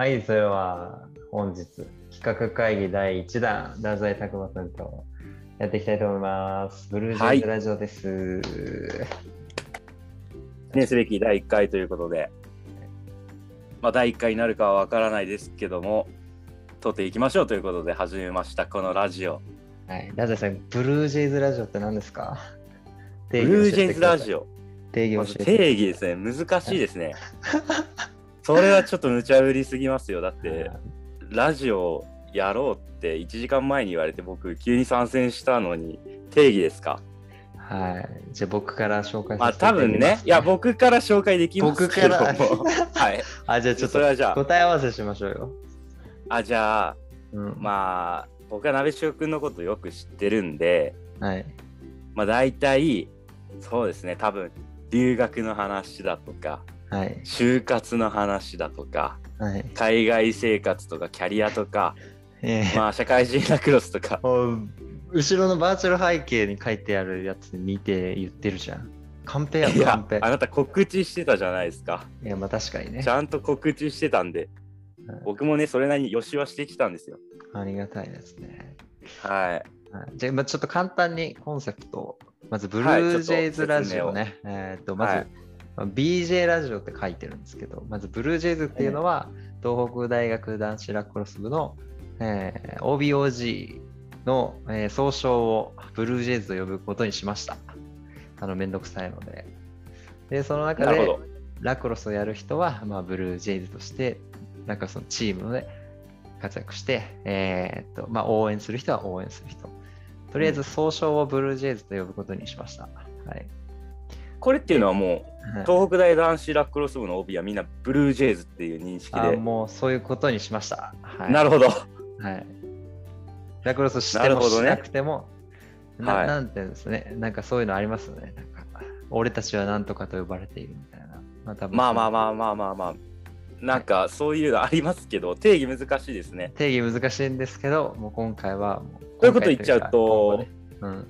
はい、それは本日企画会議第1弾、太宰拓馬さんとやっていきたいと思います。ブルージェイズラジオです。記念すべき第1回ということで、まあ、第1回になるかはわからないですけども、撮っていきましょうということで始めました、このラジオ。はい、太宰さん、ブルージェイズラジオって何ですか？ブルージェイズラジオ。オ。定義。定義ですね、難しいですね。それはちょっと無茶ぶりすぎますよ。だって、ラジオやろうって1時間前に言われて、僕、急に参戦したのに、定義ですか？はい。じゃあ僕から紹介まあ、させていただきます、多分ね、いや、僕から紹介できますけども。僕 はい。あ、じゃあちょっとそれはじゃあ、答え合わせしましょうよ。あ、じゃあ、うん。まあ、僕は鍋塩くんのことよく知ってるんで、はい。まあ大体、そうですね、多分、留学の話だとか、はい。就活の話だとか、はい。海外生活とか、キャリアとか、えーまあ社会人ラクロスとか、後ろのバーチャル背景に書いてあるやつ見て言ってるじゃん。カンペやカンペ。あなた告知してたじゃないですか。いや、まあ確かにねち。ゃんと告知してたんで、うん僕もね、それなりに予習はしてきたんですよ。ありがたいですね。はい。はいじゃあ、まあ、ちょっと簡単にコンセプトを。まず、ブルはいージェイズラジオね。えーっと、まず、BJ ラジオって書いてるんですけど、まず、ブルージェイズっていうのは、東北大学男子ラクロス部の、えー OBOG の、えー総称をブルージェイズと呼ぶことにしました。あの、めんどくさいので。で、その中で。ラクロスをやる人は、まあ、ブルージェイズとして、なんかそのチームで活躍して、えーっと、まあ、応援する人は応援する人。とりあえず総称をブルージェイズと呼ぶことにしました。はい。これっていうのはもう、はい東北大男子ラクロス部の OB はみんなブルージェイズっていう認識で。あもうそういうことにしました。はい、なるほど。はい。ラクロスしてもしなくても、なはいなんていうんですね。なんかそういうのありますよね。なんか俺たちは何とかと呼ばれているみたいな。まあまあまあまあまあまあまあ。なんかそういうのありますけど、定義難しいですね。定義難しいんですけど、もう今回はもう。こういうこと言っちゃうとうか今後ね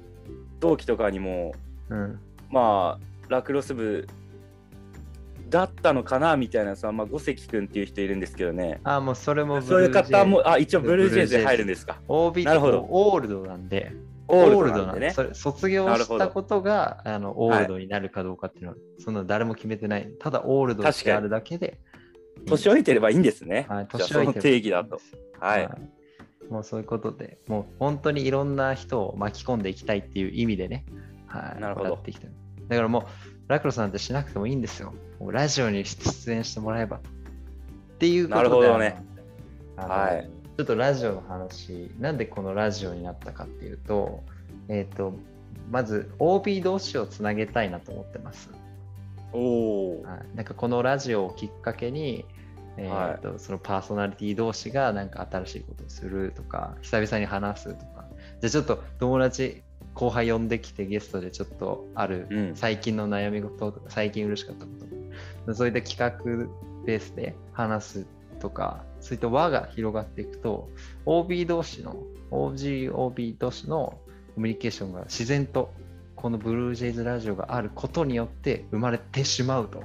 同期とかにも、うん。うん。まあ、ラクロス部だったのかなみたいなさ、まあ、五関君っていう人いるんですけどね。あ、もうそれもブそういうルージェイズ方も、あ、一応ブルージェイズで入るんですか。OB なるほどオールドなんで、オールドなんでね。それ卒業したことがあのオールドになるかどうかっていうのは、そんな誰も決めてない。ただオールドってあるだけで。年老いてればいいんですね。はい、じゃあその定義だと。はい。もうそういうことで、もう本当にいろんな人を巻き込んでいきたいっていう意味でね、はい、なるほどやっていきたい。だからもう、ラクロスなんてしなくてもいいんですよ。もうラジオに出演してもらえば。っていうことで、なるほどね。はいちょっとラジオの話、なんでこのラジオになったかっていうと、えっ、と、まず OB 同士をつなげたいなと思ってます。おお。はい、なんかこのラジオをきっかけに、えーとそのパーソナリティ同士がなんか新しいことをするとか久々に話すとかじゃあちょっと友達後輩呼んできてゲストでちょっとあるうん。最近の悩み事とか最近嬉しかったこと。そういった企画ベースで話すとかそういった輪が広がっていくと OB 同士の OGOB 同士のコミュニケーションが自然とこのブルージェイズラジオがあることによって生まれてしまうと。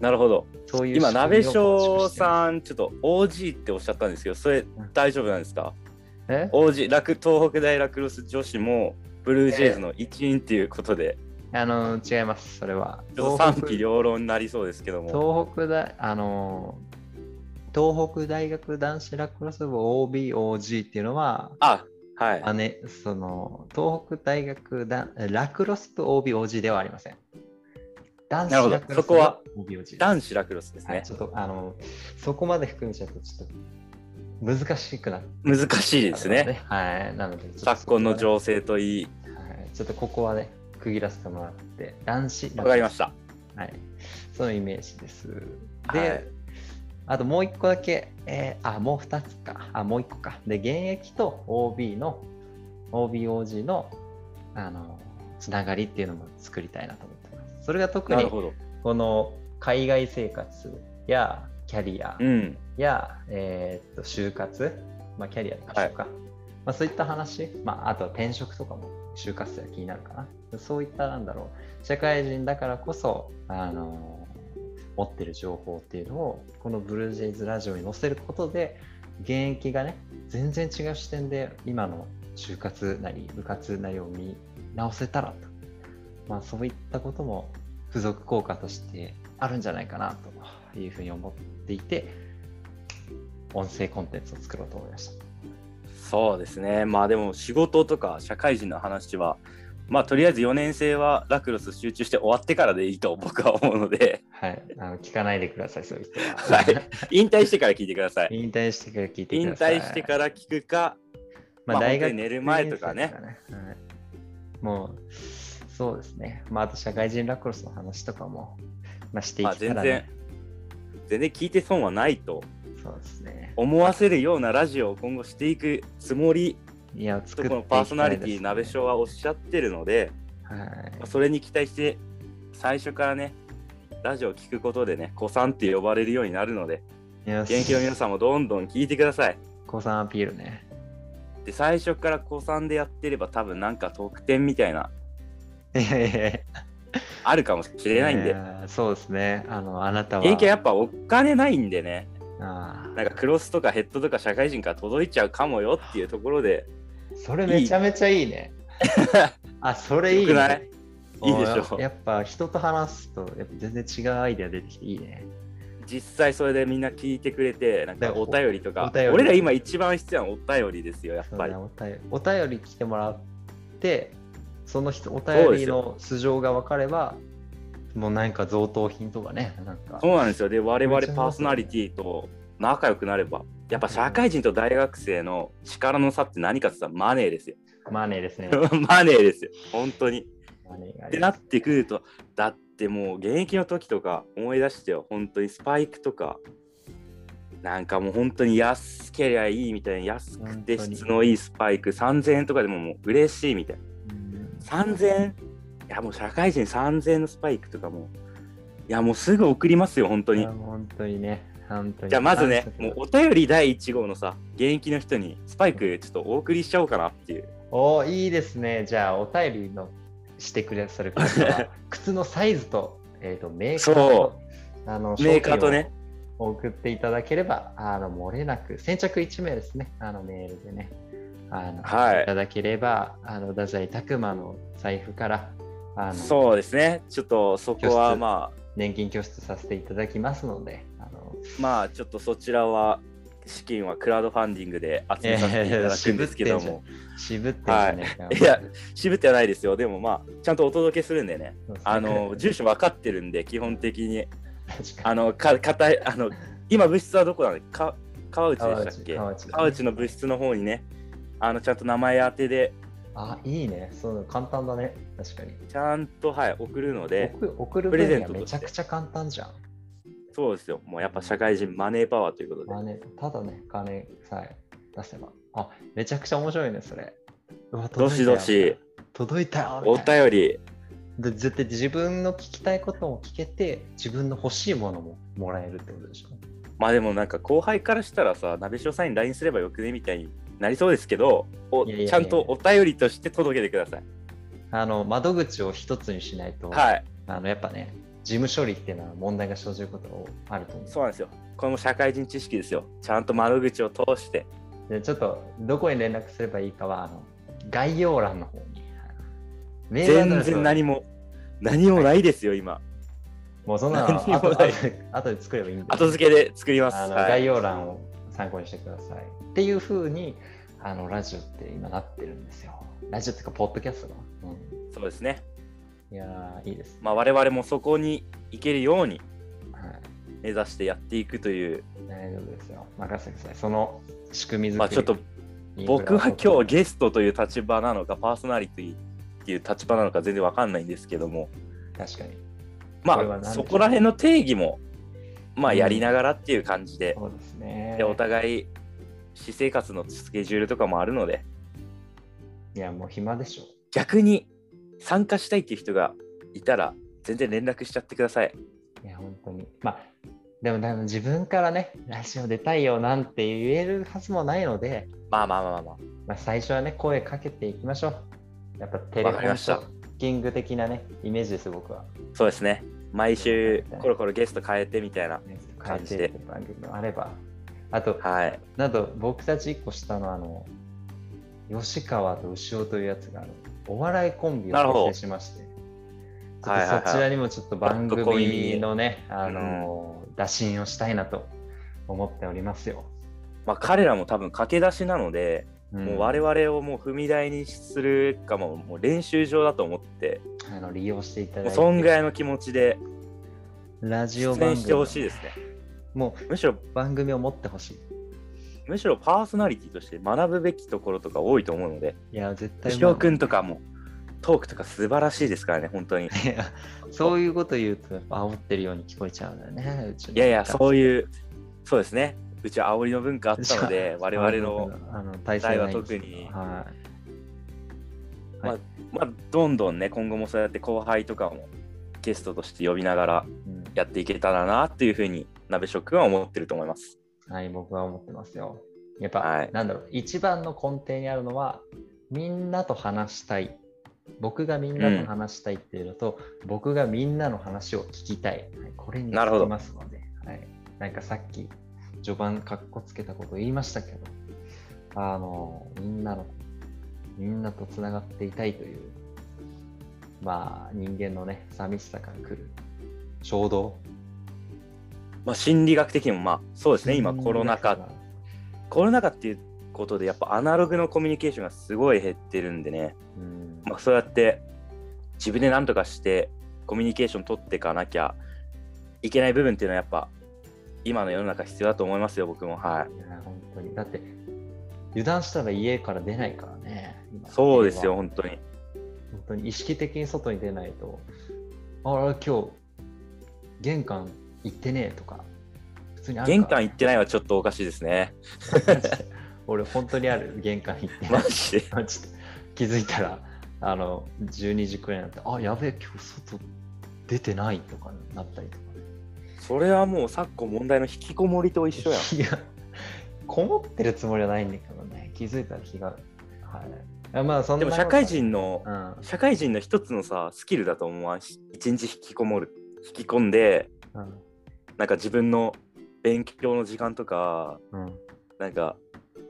なるほど。そういう今、鍋翔さん、ちょっと OG っておっしゃったんですけど、それ大丈夫なんですか？え ?OG、ラク東北大ラクロス女子もブルージェイズの一員っていうことで、あの違います、それは。ちょっと賛否両論になりそうですけども。東北大、あの東北大学男子ラクロス部 OBOG っていうのは、あ、はい。あね、その東北大学だラクロス部 OBOG ではありません。男子ラクロス。男子ラクロスですね。はいちょっとあのそこまで含めちゃうとちょっと難しくな難しいですね。。はい。なので、昨今の情勢といい。はい、ちょっとここはね、区切らせてもらって、男子。わかりました。はい。そのイメージです。で、はいあともう一個だけ、えーあ、もう二つか。あ、もう一個か。で、現役と OB の、OBOG の、あの、つながりっていうのも作りたいなと思ってます。それが特に。この海外生活やキャリアうん。や、えーっと就活、まあ、キャリアとかしようか、まあ、そういった話、まあ、あとは転職とかも就活生は気になるかな。そういったなんだろう、社会人だからこそ、あの持ってる情報っていうのをこのブルージェイズラジオに載せることで現役がね全然違う視点で今の就活なり部活なりを見直せたらと、まあ、そういったことも付属効果としてあるんじゃないかなというふうに思っていて音声コンテンツを作ろうと思いました。そうですね。まあでも仕事とか社会人の話はまあとりあえず4年生はラクロス集中して終わってからでいいと僕は思うので、はい、あの聞かないでください、そういう人は。はい、引退してから聞いてください。引退してから聞いてく引ださい。退してから聞くか、まあ、まあ大学本当に寝る前とかね。はい。もう、そうですね。まあ、あと社会人ラクロスの話とかも、まあ、していまあ、全けたら、ね。然、全然聞いて損はないとそうですね。思わせるようなラジオを今後していくつもりいや、と作っていきこのパーソナリティ、鍋翔はおっしゃってるので、はいまあそれに期待して、最初からね、ラジオを聞くことでね、子さんって呼ばれるようになるので。現役の皆さんもどんどん聞いてください。子さんアピールね。で、最初から子さんでやってれば多分なんか特典みたいな、あるかもしれないんで、やそうですね。あの、あなたは。現役はやっぱお金ないんでね、あなんかクロスとかヘッドとか社会人から届いちゃうかもよっていうところで、ーそれめちゃめちゃいいね。あ、それいい、ね。い？いいでしょおやっぱ人と話すと、やっぱ全然違うアイデア出てきていいね。実際それでみんな聞いてくれて、なんかお便りとか、俺ら今一番必要なお便りですよ、やっぱり。お便りお便り来てもらって、その人、お便りの素性が分かれば、もうなんか贈答品とかね、なんか。そうなんですよ。で、我々パーソナリティと仲良くなれば、やっぱ社会人と大学生の力の差って何かって言ったらマネーですよ。マネーですね。マネーですよ。本当に。マネーがあってなってくると、だってもう現役の時とか思い出してよ、本当にスパイクとか、なんかもう本当に安けりゃいいみたいな、安くて質のいいスパイク3000円とかでももう嬉しいみたいな。うん3000円いやもう社会人3000円のスパイクとかもいやもうすぐ送りますよ本当に。本当にね。じゃあまずねもうお便り第1号のさ現役の人にスパイクちょっとお送りしちゃおうかなっていう。おーいいですね。じゃあ、お便りのしてくださる方は、靴のサイズと、えー、とメーカーそとあのメーカーとね。送っていただければ、あの漏れなく、先着1名ですね、あのメールでね、あのはい。いただければ、あの太宰拓磨の財布からあのそうですね。ちょっとそこはまあ年金拠出させていただきますので、あのまあちょっとそちらは資金はクラウドファンディングで集めさせていただくんですけども、渋ってんじゃねえか、い。や渋ってはないですよ。でもまあちゃんとお届けするんでね。あの住所分かってるんで基本的に。あのかかたいあの今物質はどこなのか川内でしたっけ？川内の物質の方にねあのちゃんと名前当てであ、いいね。そう簡単だね。確かに。ちゃんとはい送るので送送るプレゼントめちゃくちゃ簡単じゃん。そうですよもうやっぱ社会人マネーパワーということでまあね、ただね、金さえ出せば。あ、めちゃくちゃ面白いね、それ。うわどしどし。届いたよ。お便りで絶対自分の聞きたいことも聞けて、自分の欲しいものももらえるってことでしょ。まあでもなんか後輩からしたらさ鍋塩さんに LINE すればよくね？みたいになりそうですけどちゃんとお便りとして届けてください。あの、窓口を一つにしないと、はい。あの、やっぱね、事務処理っていうのは問題が生じることがあると思う。そうなんですよ。これも社会人知識ですよ。ちゃんと窓口を通して。でちょっとどこに連絡すればいいかはあの概要欄の方に。全然何も何もないですよ今。もうそんなの後後で後で作ればいいんで。後付けで作ります。あの、はい。概要欄を参考にしてください。っていうふうにあのラジオって今なってるんですよ。ラジオっていうか、ポッドキャストが。うん、そうですねいやー、いいです。まあ我々もそこに行けるようにはい、目指してやっていくという大丈夫ですよ。任せてください。その仕組み作り。まあちょっと僕は今日ゲストという立場なのかパーソナリティっていう立場なのか全然わかんないんですけども確かに。まあそこら辺の定義もまあやりながらっていう感じで,、そうですね。でお互い私生活のスケジュールとかもあるのでいや、もう暇でしょ。逆に参加したいっていう人がいたら全然連絡しちゃってくださいいや、本当に。まあ、でも、でも自分からね、ラジオ出たいよなんて言えるはずもないので、まあまあまあまあまあ、最初はね、声かけていきましょう。やっぱテレフォンショッキング的なね、イメージです、僕は。そうですね毎週コロコロゲスト変えてみたいな。ね変えてっていう番組もあれば、あと、はい。なんと僕たち1個下のあの、吉川と牛尾というやつがあのお笑いコンビを結成しまして、ちょっとそちらにもちょっと番組のね、あの、打診をしたいなと思っておりますよ。まあ彼らも多分駆け出しなので、うん。もう我々をもう踏み台にするかも、もう練習場だと思って、あの利用していただもいうて、そんぐらいの気持ちでラジオ出演してほしいですね。もむしろ、う番組を持ってほしい。むしろパーソナリティとして学ぶべきところとか多いと思うので、いや、絶対牛尾くんとかもトークとか素晴らしいですからね、本当に。いやそういうこと言うと、やっぱ煽ってるように聞こえちゃうんだよね。うちのいやいや、そういう、そうですね。うちは煽りの文化あったので、我々の、あの体制代は特にはまあ、まあ、どんどんね、今後もそうやって後輩とかもゲストとして呼びながらやっていけたらなっていうふうに、鍋食君は思ってると思います。はい、僕は思ってますよ。やっぱ、はいなんだろう、一番の根底にあるのは、みんなと話したい。僕がみんなと話したいっていうのと、僕がみんなの話を聞きたい。はいこれになるほどつきますので、はい、なんかさっき、序盤、かっこつけたこと言いましたけど、あの、みんなの、みんなとつながっていたいという、まあ、人間のね、寂しさから来る衝動。まあ、心理学的にも、まあ、そうですね、今コロナ禍、コロナ禍っていうことで、やっぱアナログのコミュニケーションがすごい減ってるんでね、うん。まあ、そうやって自分で何とかしてコミュニケーション取っていかなきゃいけない部分っていうのはやっぱ今の世の中必要だと思いますよ僕も。はい。いや本当に。だって油断したら家から出ないからね今。そうですよ本当に。本当に意識的に外に出ないと。あら今日玄関行ってねえとか普通にある玄関行ってないはちょっとおかしいですね。俺本当にある。玄関行って。マないジ で気づいたらあの12時くらいになってあやべえ今日外出てないとかなったりとか。ねそれはもう昨今問題の引きこもりと一緒やん。いや、こもってるつもりはないんだけどね、気づいたら日が。はい。まあ、そんなでも社会人のうん。社会人の一つのさスキルだと思わん？し一日引きこもる引き込んでうん。なんか自分の勉強の時間とかうん。なんか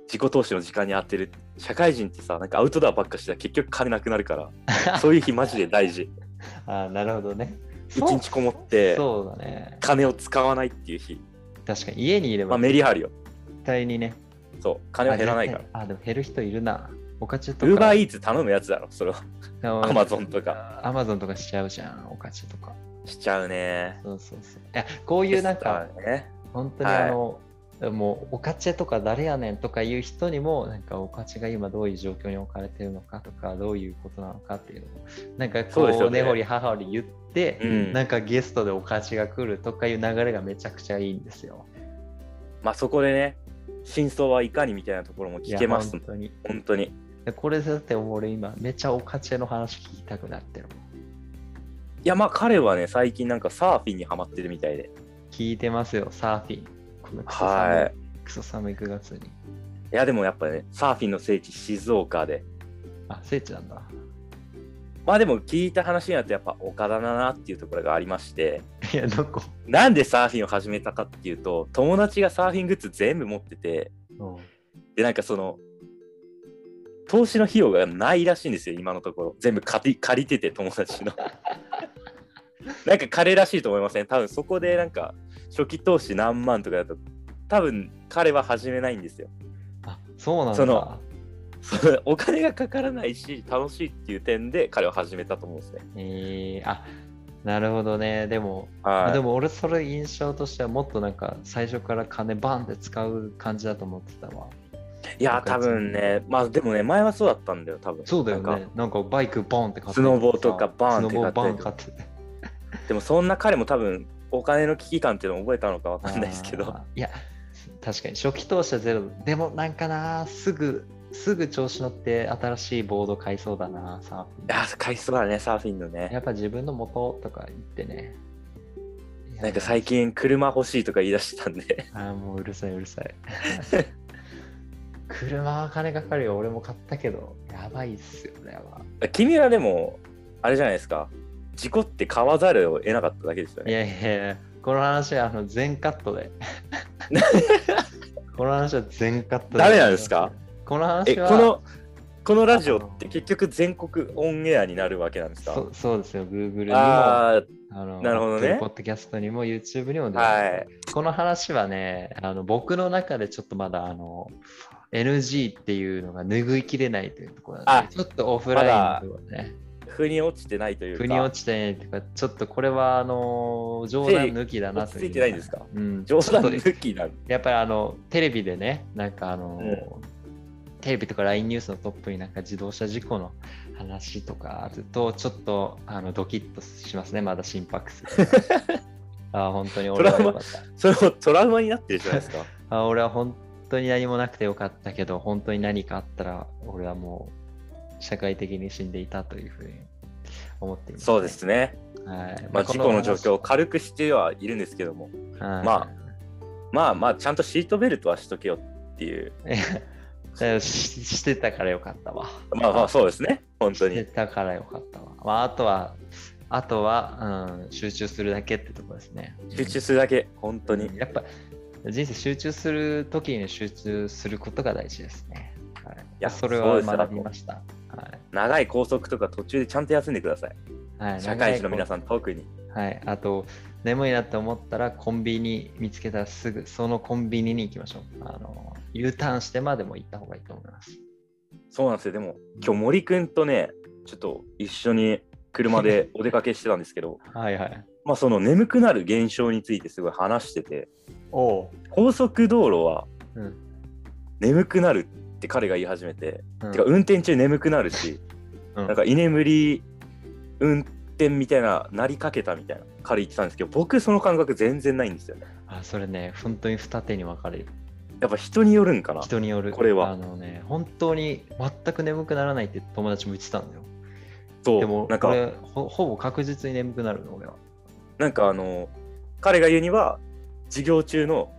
自己投資の時間に当てる社会人ってさなんかアウトドアばっかしたら結局金なくなるから そういう日マジで大事 あなるほどね。一日こもってそうだね。金を使わないっていう日確かに家にいれまあばメリハリよ絶対にね。そう金は減らないからあ、でも減る人いるな。おかちとか。ウーバーイーツ頼むやつだろそれはアアマゾンとか。アマゾンとかしちゃうじゃん、おかちとか。しちゃうねそうそうそう。いや、こういうなんか、ね本当にあの、もうおかちとか誰やねんとかいう人にもなんかおかちが今どういう状況に置かれてるのかとかどういうことなのかっていうのをなんかこう根掘り葉掘り言って、うんなんかゲストでおかちが来るとかいう流れがめちゃくちゃいいんですよ。まあそこでね真相はいかにみたいなところも聞けます本当に。本当にでこれだって俺今めちゃおかちの話聞きたくなってるもん。いやまあ彼はね最近なんかサーフィンにハマってるみたいで。聞いてますよ、サーフィン。このクソ寒い、はい。クソ寒い9月に。いやでもやっぱねサーフィンの聖地静岡で。あ、聖地なんだ。まあでも聞いた話になってやっぱ岡田だなっていうところがありまして。いや、どこ？なんでサーフィンを始めたかっていうと友達がサーフィングッズ全部持ってて。う。んでなんかその投資の費用がないらしいんですよ今のところ全部借り借りてて友達の なんか彼らしいと思いません？多分そこでなんか初期投資何万とかだと多分彼は始めないんですよあ、そうなんだ。その お金がかからないし楽しいっていう点で彼は始めたと思うんですねえー、あなるほどね。でも、はいでも俺それ印象としてはもっとなんか最初から金バンって使う感じだと思ってたわ。いや多分ねまあでもね前はそうだったんだよ多分そうだよなんか。ねなんかバイクボンって買ってスノボーとかバーンって買ったりン買ってて。でもそんな彼も多分お金の危機感っていうのを覚えたのかわかんないですけどいや、確かに初期投資はゼロ。でもなんかな、すぐ、すぐ調子乗って新しいボード買いそうだな、サーフィン。いや買いそうだねサーフィンのねやっぱ自分の元とか言ってね。なんか最近車欲しいとか言い出したんでああ、もううるさいうるさい。車は金かかるよ。俺も買ったけど、やばいっすよね。君はでもあれじゃないですか事故って買わざるを得なかっただけですよいね。やいやいや、この話はあの全カットで。この話は全カットで。ダメなんですか？このえ、話はこの、このラジオって結局全国オンエアになるわけなんですか？そそうですよ、Google にも、ああのなるほどねポッドキャストにも YouTube にもはい。この話はね、あの僕の中でちょっとまだあの NG っていうのが拭いきれないというところなで、ちょっとオフラインのところね、腑に落ちてないというか。腑に落ちてないというか、ちょっとこれはあの冗談抜きだなという。落ち着いてないんですか？うん、冗談抜きなんやっぱりあのテレビでね、なんかあの、うんテレビとか LINE ニュースのトップになんか自動車事故の話とかあると、ちょっとあのドキッとしますね、まだ心拍数が。あ本当に俺はよかった。それもトラウマになってるじゃないですか。あ俺は本当に何もなくてよかったけど、本当に何かあったら、俺はもう社会的に死んでいたというふうに思っています、そうで。すね。はいまあ、事故の状況を軽くしてはいるんですけども、まままあまあ、ちゃんとシートベルトはしとけよっていう。あししてたからよかったわ。まあまあ、そうですね。本当してに。たからよかったわ。まあ、あとは、あとは、うん、集中するだけってところですね。集中するだけ、本当に。やっぱ人生集中するときに集中することが大事ですね。はい、いやそれは学びました。はい長い高速とか途中でちゃんと休んでください。はい、社会人の皆ん。さん、特に。はい、あと、眠いなって思ったらコンビニ見つけたらすぐそのコンビニに行きましょう。あの U ターンしてまでも行った方がいいと思います。そうなんですよ。でも、今日森くんとね、ちょっと一緒に車でお出かけしてたんですけど、はいはい。まあその眠くなる現象についてすごい話してて。高速道路はうん。眠くなるって彼が言い始めて、うんてか運転中眠くなるし、うんなんか居眠り運転みたいななりかけたみたいな彼言ってたんですけど僕その感覚全然ないんですよねあそれね、本当に二手に分かれる。やっぱ人によるんかな？人による。これはあのね、本当に全く眠くならないって友達も言ってたんだよ。そうでも、なんかほぼ確実に眠くなるの、俺は。なんかあの彼が言うには授業中の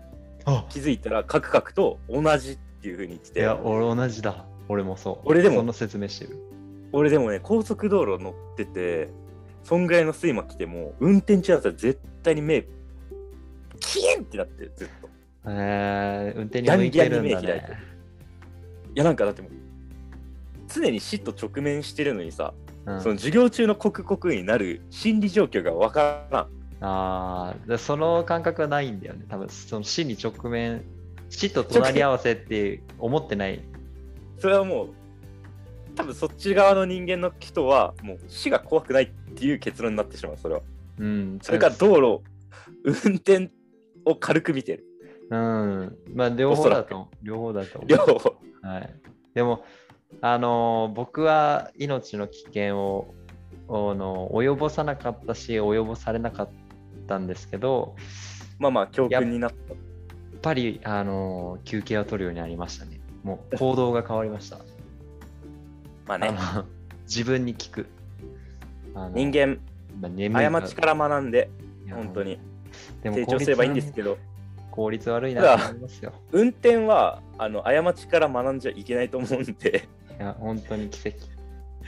あ気づいたらカクカクと同じっていうふうに言ってていや、俺同じだ。俺もそう。俺でもその説明してる。俺でもね高速道路乗っててそんぐらいの睡魔来ても運転中だったら絶対に目キーンってなってるずっとえー、運転に向いてるんだね。いやなんかだってもう常に死と直面してるのにさ、うんその授業中の刻々になる心理状況がわからんああ、でその感覚はないんだよね。多分その死に直面、死と隣り合わせって思ってない。それはもう多分そっち側の人間の人はもう死が怖くないっていう結論になってしまうそれはうん。それから道路運転を軽く見てるうん。まあ、両方だと。両方だと思う。両方はい。でも、あのー僕は命の危険をあの及ぼさなかったし、及ぼされなかったんですけど、まあまあ教訓になったやっぱり、あのー休憩を取るようになりましたね。もう行動が変わりました。まあね自分に聞く。人間まあ過ちから学んで本当にでも成長すればいいんですけど効率悪いなと思いますよ。運転はあの過ちから学んじゃいけないと思うんでいや、本当に奇跡。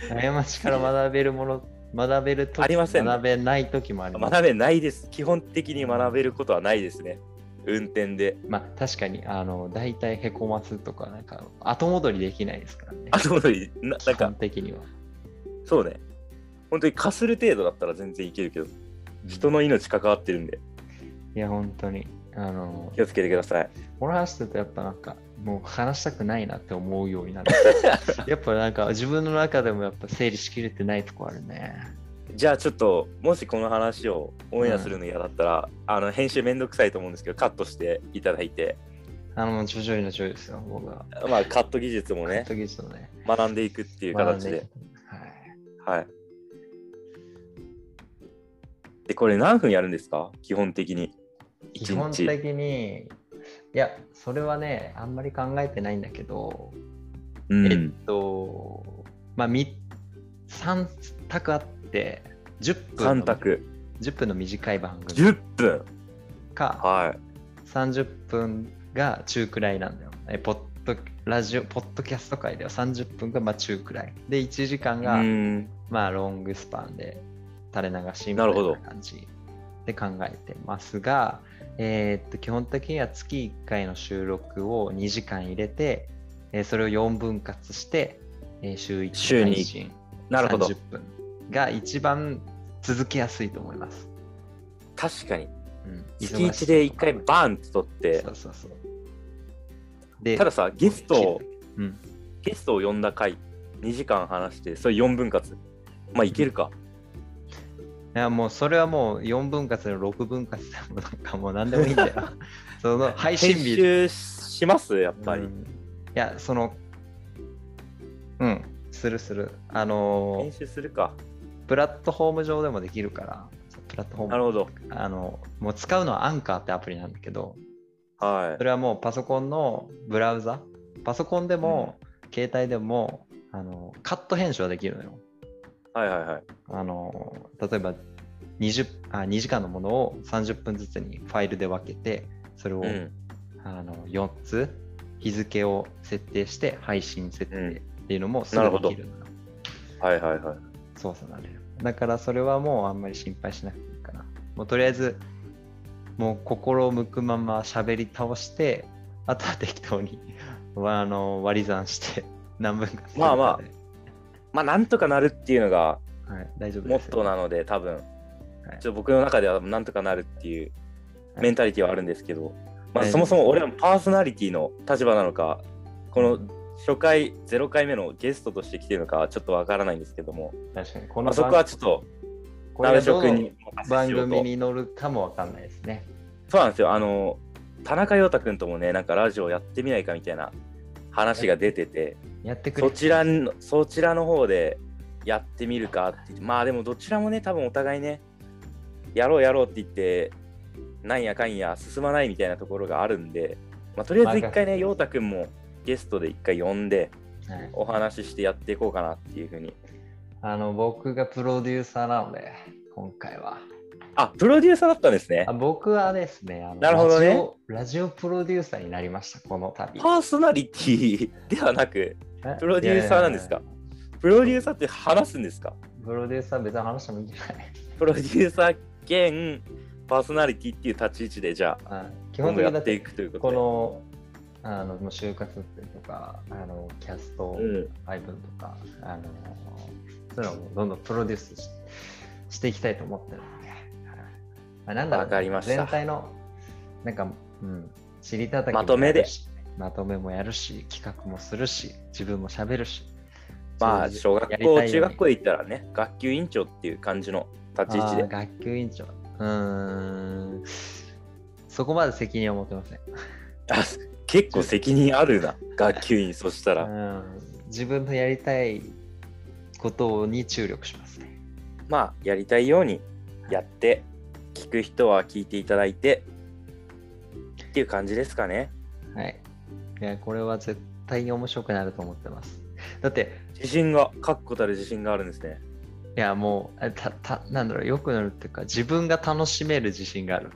過ちから学べるもの、学べるとありませんね学べない時もあります。学べないです基本的に学べることはないですね運転でまあ確かに、あの、大体へこますとか、なんか、後戻りできないですからね。後戻りななん基か本的には。そうね本当にかする程度だったら全然いけるけど人の命関わってるんでいや、本当に。あの、気をつけてくださいこの話するとやっぱなんか、もう話したくないなって思うようになる。やっぱなんか自分の中でもやっぱ整理しきれてないとこあるね。じゃあちょっともしこの話をオンエアするの嫌だったら、あの編集めんどくさいと思うんですけどカットしていただいてあの、もう徐々にの徐々ですよ、僕は。まあカット技術もね時々のね。学んでいくっていう形ではい。はいでこれ何分やるんですか？基本的に基本的に、いや、それはね、あんまり考えてないんだけど、うん。えっと、まあ、み3択あって、10分3の択。10分の短い番組。10分。か、はい。30分が中くらいなんだよ。えポッドラジオ、ポッドキャスト界では30分がまあ中くらい。で、1時間が、うん。まあロングスパンで、垂れ流しみたいなるほどな感じで考えてますが、えーっと基本的には月1回の収録を2時間入れて、えーそれを4分割して、えー週1週に配信なるほど30分が一番続けやすいと思います。確かに。うん、月1で1回バーンと取ってそ、うそうそう。でたださ、ゲストを、うん、ゲストを呼んだ回、2時間話して、それ4分割。まあ、いけるか。いやもうそれはもう4分割の6分割でもなんかもう何でもいいんだよ。その配信編日集します？やっぱり。うんいや、その、うん、するする。あの編集するか。プラットフォーム上でもできるから、プラットフォームなるほど。あの、もう使うのはアンカーってアプリなんだけど、はいそ。れはもうパソコンのブラウザ、パソコンでも、携帯でも、あの、カット編集はできるのよ。はいはいはい。あの、例えば20あ2時間のものを30分ずつにファイルで分けて、それを、うん。あの4つ日付を設定して配信設うん定っていうのもすぐなるほどできるのよ。はいはいはい。操作なれる。だからそれはもうあんまり心配しなくていいかな。もうとりあえず、もう心を向くまま喋り倒して、あとは適当に あの割り算して何分かまあまあまあ、なんとかなるっていうのがはい、大丈夫モッ。トーなので、多分、はいちょっと僕の中ではなんとかなるっていうはいメンタリティはあるんですけど、まあ、そもそも俺はパーソナリティの立場なのか、この初回、0回目のゲストとして来てるのかはちょっとわからないんですけども、確かに。こまあ、そこはちょっと、鍋職に番組に乗るかもわかんないですね。そうなんですよ。あの、田中陽太くんともね、なんかラジオやってみないかみたいな話が出てて、やってくれそちらの、そちらの方でやってみるかってまあでもどちらもね、多分お互いね、やろうやろうって言って、なんやかんや進まないみたいなところがあるんで、まあ、とりあえず一回ね、陽太くんもゲストで一回呼んで、はいお話ししてやっていこうかなっていうふうに。あの僕がプロデューサーなので、今回は。あ、プロデューサーだったんですね。あ。僕はですねあのなるほどね。ラジオ、ラジオプロデューサーになりました、この度。パーソナリティではなく、え？プロデューサーなんですか？プロデューサーって話すんですか？プロデューサー別に話してもいいんじゃない？プロデューサー兼パーソナリティっていう立ち位置でじゃああ基今本的にやっていくということで。このあの就活とかあのキャストうん、配分とか、あのそういうのをどんどんプロデュースししていきたいと思ってるあ、なんだろうわかりました。全体のなんか、うん、知りたたきまとめで。まとめもやるし企画もするし自分も喋るし。まあ、小学校、中学校で言ったらね、学級委員長っていう感じの立ち位置で。学級委員長。うーん。そこまで責任は持てません。あ結構責任あるな、学級委員、そしたら。うん。自分のやりたいことに注力しますね。まあ、やりたいようにやって、聞く人は聞いていただいて、っていう感じですかね。はい。いや、これは絶対に面白くなると思ってます。だって、自信が、確固たる自信があるんですね。いや、もう、あたたなんだろう、よくなるっていうか、自分が楽しめる自信がある。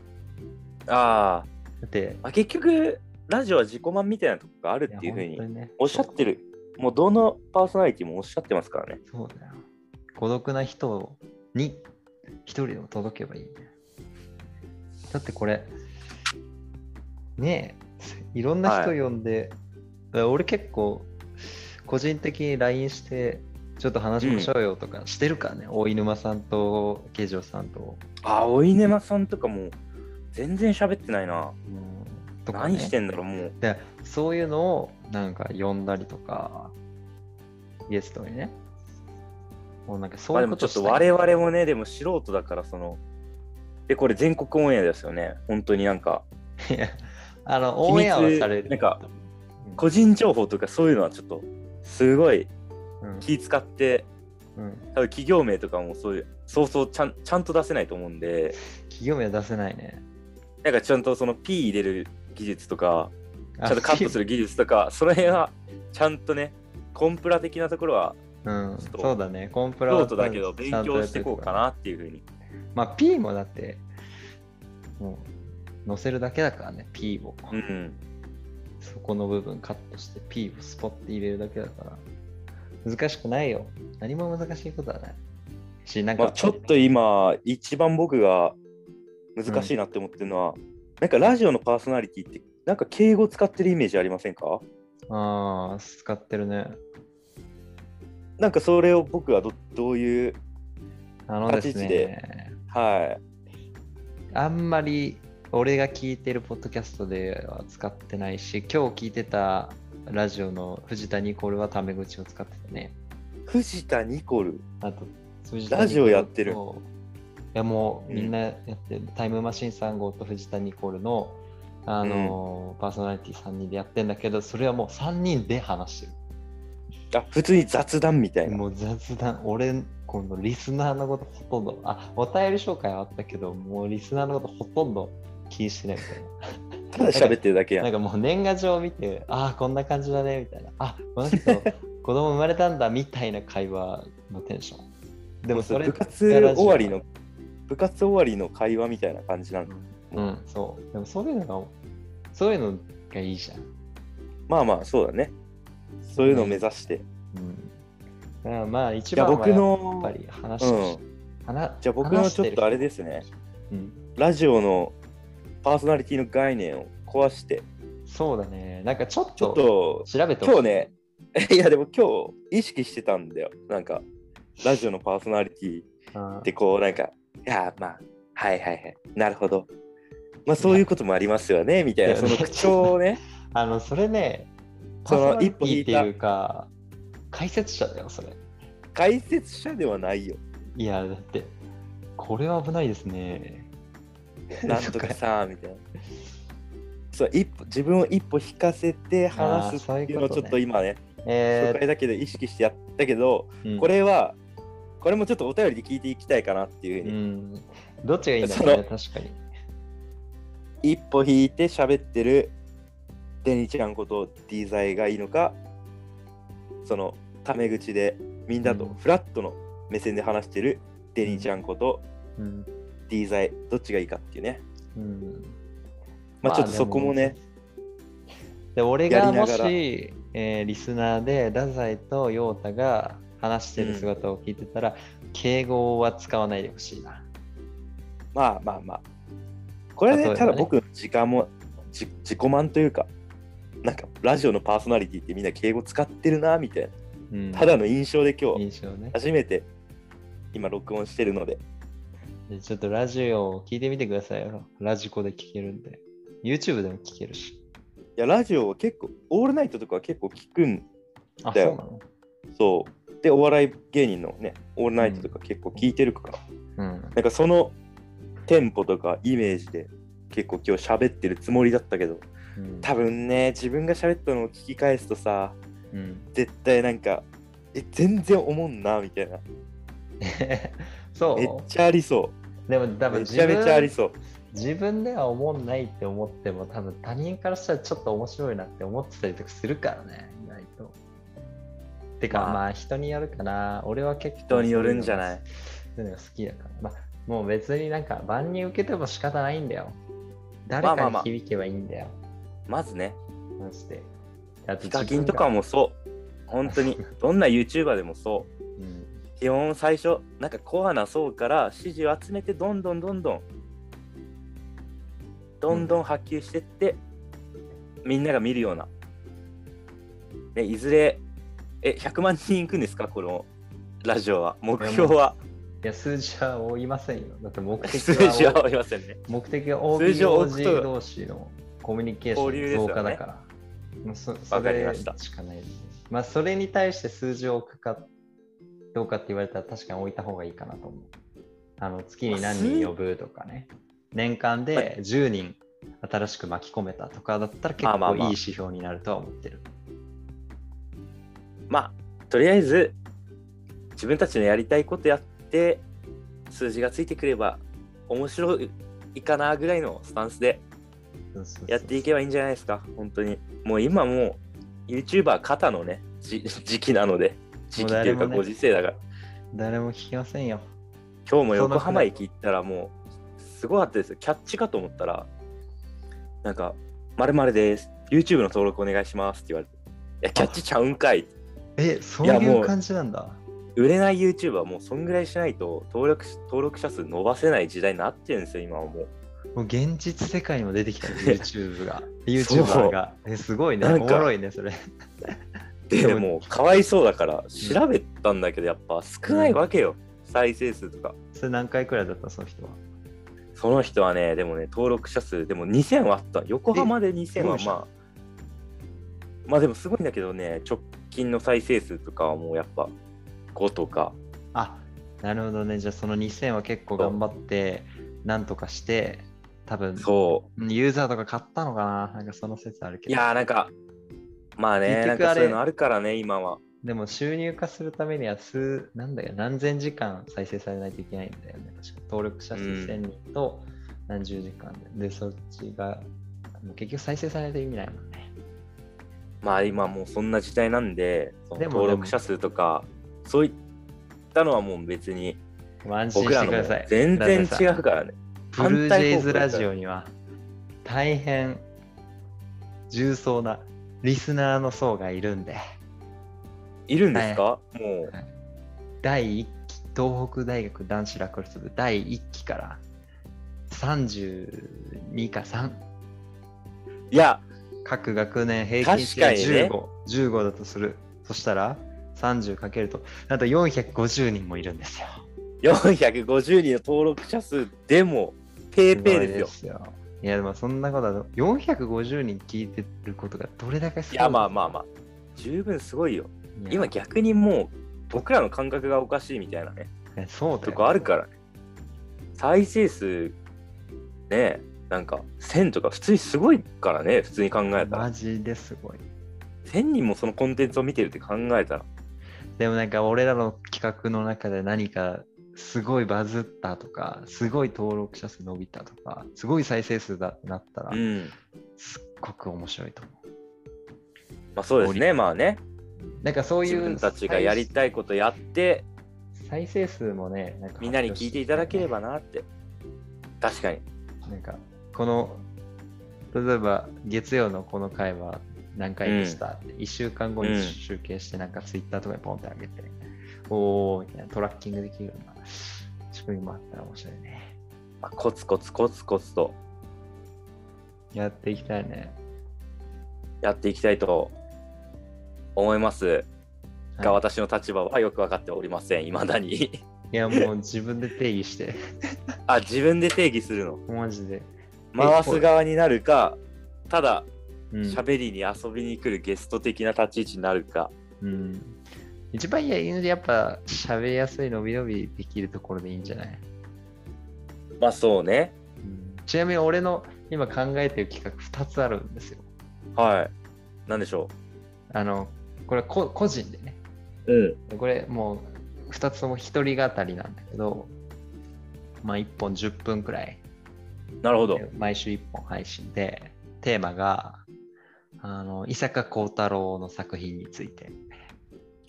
あだって、あ、結局、ラジオは自己満みたいなとこがあるっていうふうにおっしゃってる。もうどのパーソナリティもおっしゃってますからね。そうだよ。孤独な人に一人でも届けばいいんだってこれ、ねえ、いろんな人呼んで、俺結構、個人的に LINE して、ちょっと話しましょうよとかしてるからね、大井沼さんと慶城さんと。あ、おいねまさんとかもう全然喋ってないな。うんとかね何してんだろう、もう。でそういうのをなんか呼んだりとか、ゲストにね。もうなんかそまあでもちょっとういうことしたい我々もね、でも素人だから、その、で、これ全国オンエアですよね。本当になんか、いやあの、オンエアはされる。なんかうん、個人情報とかそういうのはちょっと、すごいうん気使って、うん、多分企業名とかもそういう、そうそうちゃんちゃんと出せないと思うんで、企業名は出せないね。なんかちゃんとその P 入れる技術とか、ちちゃんとカットする技術とか、その辺はちゃんとね、コンプラ的なところは、うん、そうだね。コンプラはだけど勉強していこうかな。なっていうふうに。まあ、P もだって、もう、載せるだけだからね、P を。うん。そこの部分カットして P をスポッて入れるだけだから。難しくないよ。何も難しいことはない。し、なんか、まあ、ちょっと今、一番僕が難しいなって思ってるのは、なんかラジオのパーソナリティって、なんか敬語使ってるイメージありませんか？ああ、使ってるね。なんかそれを僕はどどういう、立ち位置ね、はい。あんまり俺が聞いてるポッドキャストでは使ってないし、今日聞いてたラジオの藤田ニコルはタメ口を使ってたね。藤田ニコル？あと、ラジオやってるいやもううんみんなやってる、タイムマシーン3号と藤田ニコルの、あのーパーソナリティ3人でやってんだけど、それはもう3人で話してる。あ、普通に雑談みたいな。もう雑談、俺、このリスナーのことほとんど、あ、お便り紹介はあったけど、もうリスナーのことほとんど気にしてないみたいな。ただ喋ってるだけやん。なんかもう年賀状を見て、ああ、こんな感じだね、みたいな。あ、この人、子供生まれたんだ、みたいな会話のテンション。でもそれ部活終わりの、部活終わりの会話みたいな感じなんだ。うん、そう。でもそういうのが、そういうのがいいじゃん。まあまあ、そうだね。そういうのを目指して。うん。だからまあ一番はやっのぱ、り話してほしい、話じゃあ僕のちょっとあれですね。うん。ラジオのパーソナリティの概念を壊して、そうだね。なんかちょっとと調べて今日ね、いやでも今日意識してたんだよ。なんか、ラジオのパーソナリティあってこう、なんか、いや、まあ、はいはいはい、なるほど。まあそういうこともありますよね、みたいな、その口調をね、あの、それね、そのパーソナリティ一歩引いたっていうか、解説者だよ、それ。解説者ではないよ。いや、だって、これは危ないですね。なんとかさ、みたいな。そう一歩自分を一歩引かせて話すっていうのをちょっと今ね、え初回だけど意識してやったけど、ー、これは、これもちょっとお便りで聞いていきたいかなっていうふううに、ん、どっちがいいんだろうね、確かに。一歩引いて喋ってるデニちゃんことディザイがいいのか、そのタメ口でみんなとうん。フラットの目線で話してるデニちゃんことうん。ディザイ、どっちがいいかっていうね。うん。まあちょっとそこもね、で俺がもし、えーリスナーで太宰と陽太が話してる姿を聞いてたら、敬語は使わないでほしいな。まあまあまあ。これね、ねただ僕の時間もじ自己満というか、なんかラジオのパーソナリティってみんな敬語使ってるなみたいな、うん、ただの印象で今日印象ね。初めて今録音してるので、でちょっとラジオを聞いてみてくださいよ。ラジコで聞けるんで。YouTube でも聞けるし。いや、ラジオは結構、オールナイトとかは結構聞くんあ、だよそうそう。で、お笑い芸人のね、オールナイトとか結構聞いてるから、うん。なんかそのテンポとかイメージで結構今日喋ってるつもりだったけど、うん多分ね、自分が喋ったのを聞き返すとさ、うん、絶対なんか、え、全然思んな、みたいな。そめっうちゃありそでも多う。分自めちゃめちゃあり分そう。自分では思んないって思っても多分他人からしたらちょっと面白いなって思ってたりとかするからね、意外と。てか、まあまあ、人によるかな。俺は結構人によるんじゃない？そういうのが好きだから。まあ、もう別になんか万人受けても仕方ないんだよ。誰かにまあまあまあ響けばいいんだよ。まずね、マジで。あとヒカキンとかも、もそう。本当に、どんな YouTuber でもそう。うん基本最初、なんかコアな層から支持を集めて、どんどんどんどん、どんどん波及してって、みんなが見るような。ね、いずれ、え、100万人いくんですか、このラジオは。目標は。いや、数字は追いませんよ。だって目的数字ははありませんね。目的は OBOG 同士のコミュニケーションの増加だから。もうそそわかりれましたしかないですね。まあ、それに対して数字を置くかどうかって言われたら確かに置いた方がいいかなと思う。あの月に何人呼ぶとかね。年間で10人新しく巻き込めたとかだったら結まあまあまあ構いい指標になるとは思ってる。まあ、とりあえず、自分たちのやりたいことやって、数字がついてくれば、面白いかなぐらいのスタンスでやっていけばいいんじゃないですか、本当に。もう今もう、YouTuber 肩のね、じ 時期なので、時期っていうかご時世だから、誰も聞きませんよ。今日も横浜駅行ったらもう、すごかったですよ。キャッチかと思ったら、なんか、まるです。YouTube の登録お願いしますって言われて、いや、キャッチちゃうんかい。え、そういう感じなんだ。売れない YouTuber はもうそんぐらいしないと登録し登録者数伸ばせない時代になってるんですよ、今はもう。もう現実世界にも出てきたね YouTube が。YouTuber が。えすごいね。おなんかもろいね、それ。ででもかわいそうだから調べたんだけどやっぱ少ないわけよ、再生数とか。それ何回くらいだったその人は？その人はね、でもね、登録者数、でも2000はあった。横浜で2000はまあ、まあでもすごいんだけどね、直近の再生数とかはもうやっぱ5とか。あ、なるほどね。じゃあその2000は結構頑張って、なんとかして、多分そユーザーとか買ったのかな？なんかその説あるう。けど。いやーなんか、まあね、なんかそういうのあるからね、今は。でも収入化するためには数、なんだよ、何千時間再生されないといけないんだよね。確か登録者数うん1000人と何十時間で。で、そっちが、結局再生されないと意味ないもんね。まあ今もうそんな時代なんで、登録者数とか、そういったのはもう別に僕らの。全然違うからね。ブルージェイズラジオには大変重層なリスナーの層がいるんで、いるんですか、もう。第1期、東北大学男子ラクロス部第1期から32か3、いや、各学年平均して確かにね。15、15だとする。そしたら30かけると、なんと450人もいるんですよ。450人の登録者数でも、ペーペーですよ。よ。いや、でもそんなことは、450人聞いてることがどれだけすごいや、まあまあまあ、十分すごいよ。いや今逆にもう、僕らの感覚がおかしいみたいなね、えそうだよとこあるからね。再生数、ね、なんか、1000とか普通にすごいからね、普通に考えたら。マジですごい。1000人もそのコンテンツを見てるって考えたら、でもなんか俺らの企画の中で何かすごいバズったとか、すごい登録者数伸びたとか、すごい再生数だってなったらう、ん。すっごく面白いと思う。まあそうですね、まあね。なんかそういう自分たちがやりたいことやって、再生数もね、なんかみんなに聞いていただければなって。確かに。なんか、この、例えば月曜のこの回は何回でした？って、1週間後に集計して、なんかツイッターとかにポンってあげて、おーみたいなトラッキングできるな仕組みもあったら面白いね。まあ、コツコツコツコツとやっていきたいね。やっていきたいと思いますが、はい私の立場はよく分かっておりません、いまだに。いや、もう自分で定義して、あ、自分で定義するの？マジで。回す側になるか、ただ、うん喋りに遊びに来るゲスト的な立ち位置になるか。うん。一番いいのでやっぱ喋りやすい伸び伸びできるところでいいんじゃない、まあそうね。ちなみに俺の今考えてる企画2つあるんですよ。はい。なんでしょあの、これこ個人でね。う。うん。これもう2つとも一人語りなんだけど、まあ1本10分くらい、なるほど。毎週1本配信で、テーマが、あの、伊坂幸太郎の作品について、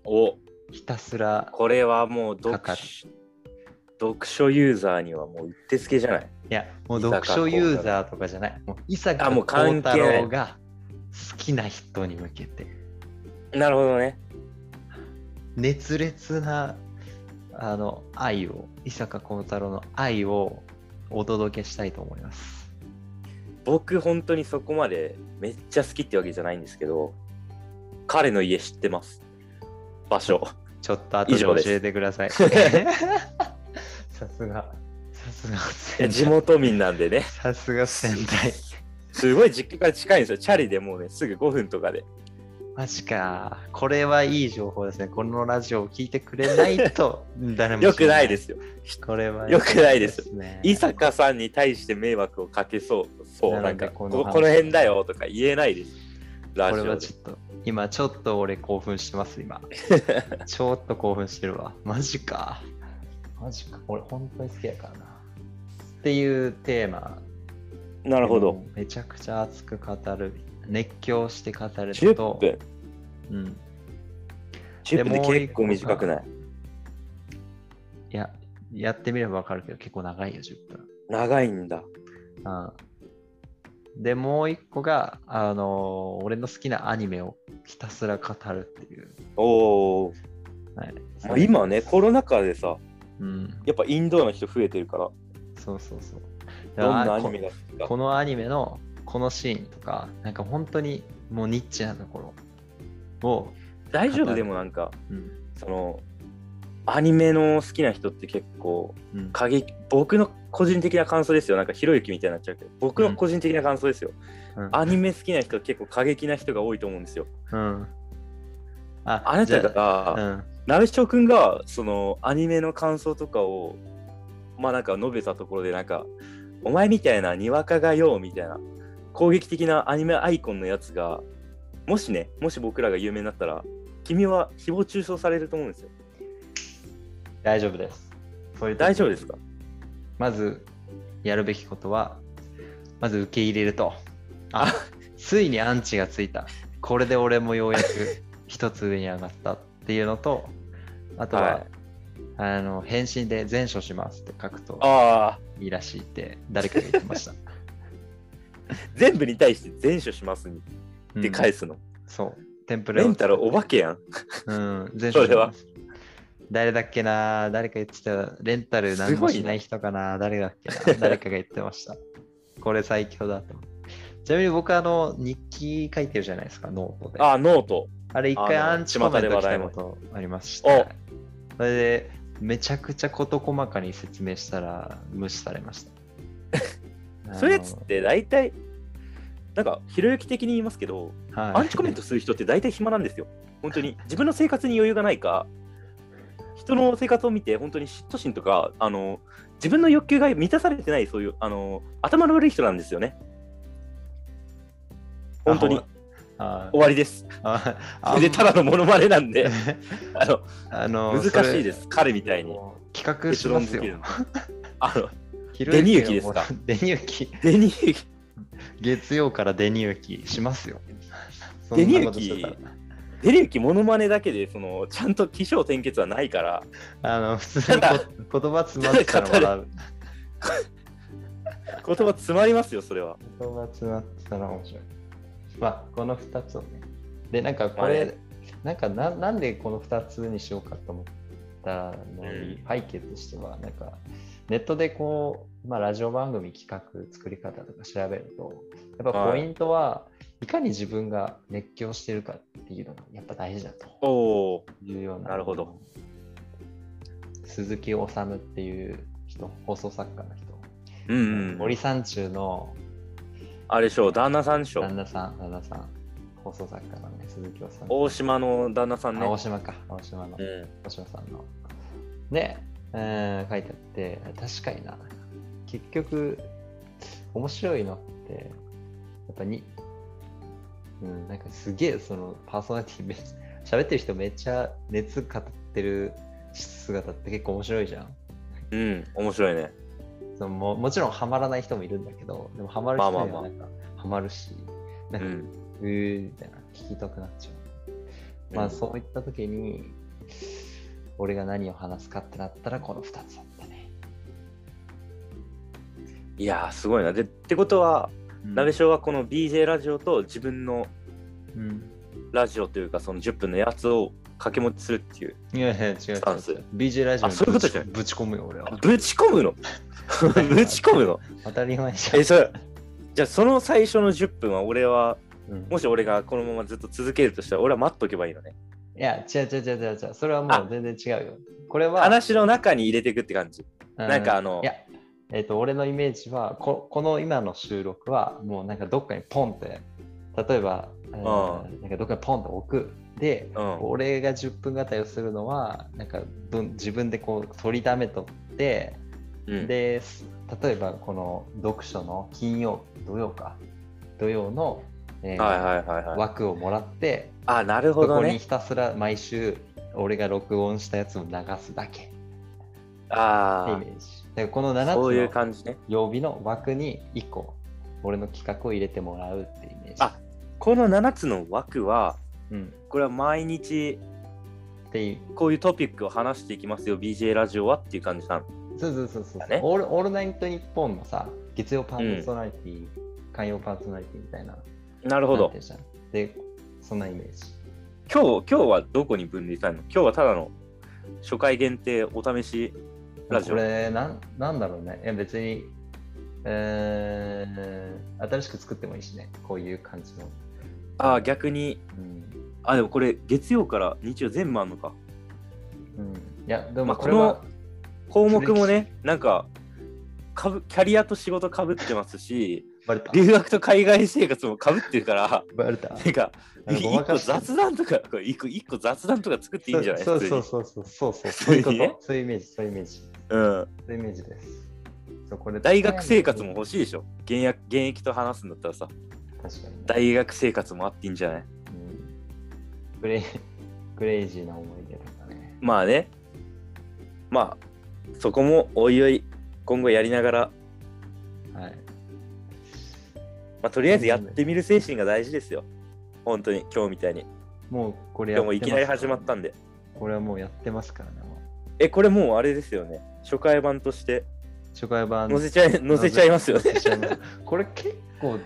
お、ひたすら、これはもう読書読書ユーザーにはもううってつけじゃない。いや、もう読書ユーザーとかじゃない。もう伊坂幸太郎が好きな人に向けて、なるほどね。熱烈なあの愛を、伊坂幸太郎の愛をお届けしたいと思います。僕本当にそこまでめっちゃ好きってわけじゃないんですけど、彼の家知ってます？場所。ちょっと後で教えてください。さすが、さすが仙台地元民なんでね。さすが仙台。すごい実家から近いんですよ。チャリでもうね、すぐ5分とかで。マジか。これはいい情報ですね。このラジオを聞いてくれないと 誰も。よくないですすよ。これはよくないですね。伊坂さんに対して迷惑をかけそう。そう、ななんんか、でこの辺だよとか言えないです。ラこジオで。れはちょっと、今ちょっと俺興奮してます、今。ちょっと興奮してるわ。マジか。マジか。俺本当に好きやからな。っていうテーマ。なるほど。めちゃくちゃ熱く語る。熱狂して語るの10と。分。うん。10分で結構短くない？いや、やってみればわかるけど結構長いよ、10分。長いんだ。うんで、もう一個が、あのー俺の好きなアニメをひたすら語るっていう。おお。はい。まあ今ね、コロナ禍でさ、うん。やっぱインドアの人増えてるから、そうそうそう。どんなあアニメが好きか。ここのアニメのこのシーンとか、なんか本当にもうニッチなところを、大丈夫？でもなんか、うん。その、アニメの好きな人って結構、うん。過激、僕の個人的な感想ですよ。なんかひろゆきみたいになっちゃうけど、僕の個人的な感想ですよ。うんアニメ好きな人は結構過激な人が多いと思うんですよ。うん。ああなたが、あうん。鍋翔くんがそのアニメの感想とかをまあなんか述べたところでなんかお前みたいなにわかがよみたいな攻撃的なアニメアイコンのやつがもしねもし僕らが有名になったら君は誹謗中傷されると思うんですよ大丈夫です。そういう時大丈夫ですか？まずやるべきことは、まず受け入れると。あ、ついにアンチがついた。これで俺もようやく一つ上に上がったっていうのと、あとは、はいあの返信で全書しますって書くとああいいらしいって誰かが言ってました。全部に対して全書しますにってうん返すの、そう。テンプレをレンタルお化けやんうん、全書します。誰だっけな？誰か言ってた。レンタル何もしない人かな？誰だっけな？誰かが言ってました。これ最強だと。ちなみに僕あの日記書いてるじゃないですか、ノートで。あああノートれ一回アンチコメント来たことありました。それでめちゃくちゃ事細かに説明したら無視されました。そういうやつって大体なんかひろゆき的に言いますけどはいアンチコメントする人って大体暇なんですよ。本当に自分の生活に余裕がないか、人の生活を見て本当に嫉妬心とか、あの自分の欲求が満たされてない、そういうあの頭の悪い人なんですよね。本当にあ終わりです。あそれでただのモノマネなんで、あのあの難しいです、彼みたいに。企画しますよ。あの、デニユキですか？のデニユキ。デニー月曜からデニユキしますよ。デニユデニーキモノマネだけで、そのちゃんと起承転結はないから、あの、普通にこ言葉詰まってたら笑う。言葉詰まりますよ、それは。言葉詰まってたら面白い。まあ、この2つをね。で、なんかこれ、なんかななんでこの2つにしようかと思ったのに、うん背景としては、なんか、ネットでこう、まあ、ラジオ番組企画、作り方とか調べると、やっぱポイントは、いかに自分が熱狂してるかっていうのがやっぱ大事だとおお、いうような。なるほど。鈴木治っていう人、放送作家の人。うん、うん。森三中のあれでしょ、旦那さんでしょ旦。那さん、旦那さん、放送作家のね、鈴木治大島の旦那さんね。あ大島か、大島の、うん。大島さんの。で、えー書いてあって、確かにな、結局、面白いのって、やっぱに、うん、なんかすげえ、そのパーソナリティめっちゃ、喋ってる人めっちゃ熱語ってる姿って結構面白いじゃん。うん、面白いね。そのももちろんハマらない人もいるんだけど、でもハマる人はなんかハマるし、なか、うんん。うーみたいな、聞きたくなっちゃう。まあうんそういった時に、俺が何を話すかってなったらこの2つだったね。いやー、すごいな。で、ってことは、鍋翔はこの BJ ラジオと自分のうん。ラジオというか、その10分のやつを掛け持ちするっていう。いやいや、違う違う違う。タンス BJ ラジオあにそういうことじゃんぶち込むよ、俺は。ぶち込むの？ぶち込むの？当たり前じゃん。え、それ、じゃあその最初の10分は俺は、うんもし俺がこのままずっと続けるとしたら、俺は待っとけばいいのね？いや、違う違う違う違う違う。それはもうあ全然違うよ。これは、話の中に入れていくって感じ。うなんかあのいや、えっ、と、俺のイメージはこ、この今の収録は、もうなんかどっかにポンって、例えば、えーなんかどっかにポンって置く。で、うん。俺が10分語りをするのは、なんか分自分でこう取りためとって、うん、で、す例えばこの読書の金曜、土曜か、土曜の、えーはいはいはいはい。枠をもらって、あ、なるほどねそこにひ。たすら毎週俺が録音したやつを流すだけってイあメージ。だからこのあ、7そういうつの感じね。曜日の枠に1個俺の企画を入れてもらうってイメージ。あこの7つの枠は、うん。これは毎日っていう。こういうトピックを話していきますよ、BJ ラジオはっていう感じなの。そうそうそうそう、だねオール。オールナイトニッポンのさ、月曜パーソナリティ、火曜パーソナリティみたいな。なるほどで、そんなイメージ。今日、今日はどこに分類されるの？今日はただの初回限定お試しラジオこれなん、なんだろうね。いや別に、えー、新しく作ってもいいしね。こういう感じの。ああ、逆に、うん。あ、でもこれ月曜から日曜全部あんのか。うん、いや、でまあもこれは、項目もね、なんか、かぶキャリアと仕事かぶってますし。留学と海外生活もかぶってるから、バレた。なんか、一個雑談とか、一個一個雑談とか作っていいんじゃない？そうそうそうそうそうそう。そういうことそういうイメージ、そういうイメージ。うん。そういうイメージです。そうこれ大学生活も欲しいでしょ？現役現役と話すんだったらさ、確かにね、大学生活もあっていいんじゃない？うんクレレイジーな思い出とかね。まあね。まあ、そこもおいおい今後やりながら、はい。まあ、とりあえずやってみる精神が大事ですよ。本当に今日みたいに。もうこれ今やってます日もいきなり始まったんで。これはもうやってますからね。え、これもうあれですよね。初回版として初回版載せちゃい載せちゃいますよね。これ結構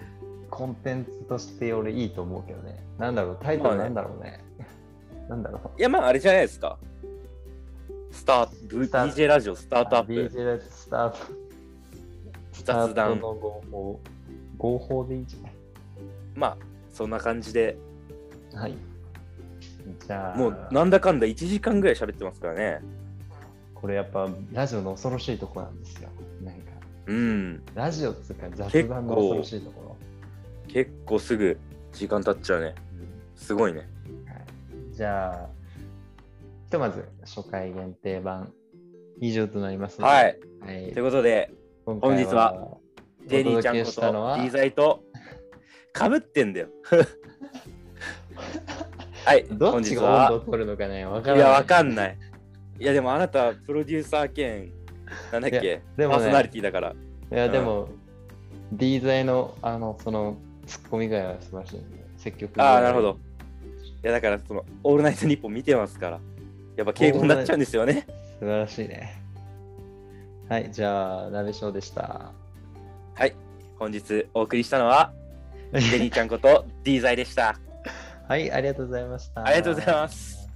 コンテンツとして俺いいと思うけどね。なんだろう、タイトルなんだろうね。なんだろう。いや、まああれじゃないですか。スタート、スタート DJ ラジオスタートアップ、BJ ラジオスタート。スタート雑談。合法でいいじまあ、そんな感じで。はい。じゃあ、もうなんだかんだ1時間ぐらい喋ってますからね。これやっぱラジオの恐ろしいとこなんですよ。なんか、うん。ラジオっつうか雑談の恐ろしいところ。結構すぐ時間経っちゃうね。すごいね。はい、じゃあ、ひとまず初回限定版以上となりますので、はい。はいということで、今本日はテリーちゃんこしたのはと D ザイとかぶってんだよ。はい、どっちが温度を取るのかね、わからない。いや、わかんない。いや、でもあなた、プロデューサー兼、なんだっいけ、でもねパーソナリティだから。いや、でも、D 剤の、あの、その、ツッコミがは素晴らしいんで、積極的ああ、なるほど。いや、だから、その、オールナイトニッポン見てますから、やっぱ敬語になっちゃうんですよね。素晴らしいね。はい、じゃあ、鍋翔でした。本日お送りしたのは、ジェニーちゃんこと D 剤でした。はい、ありがとうございました。ありがとうございます。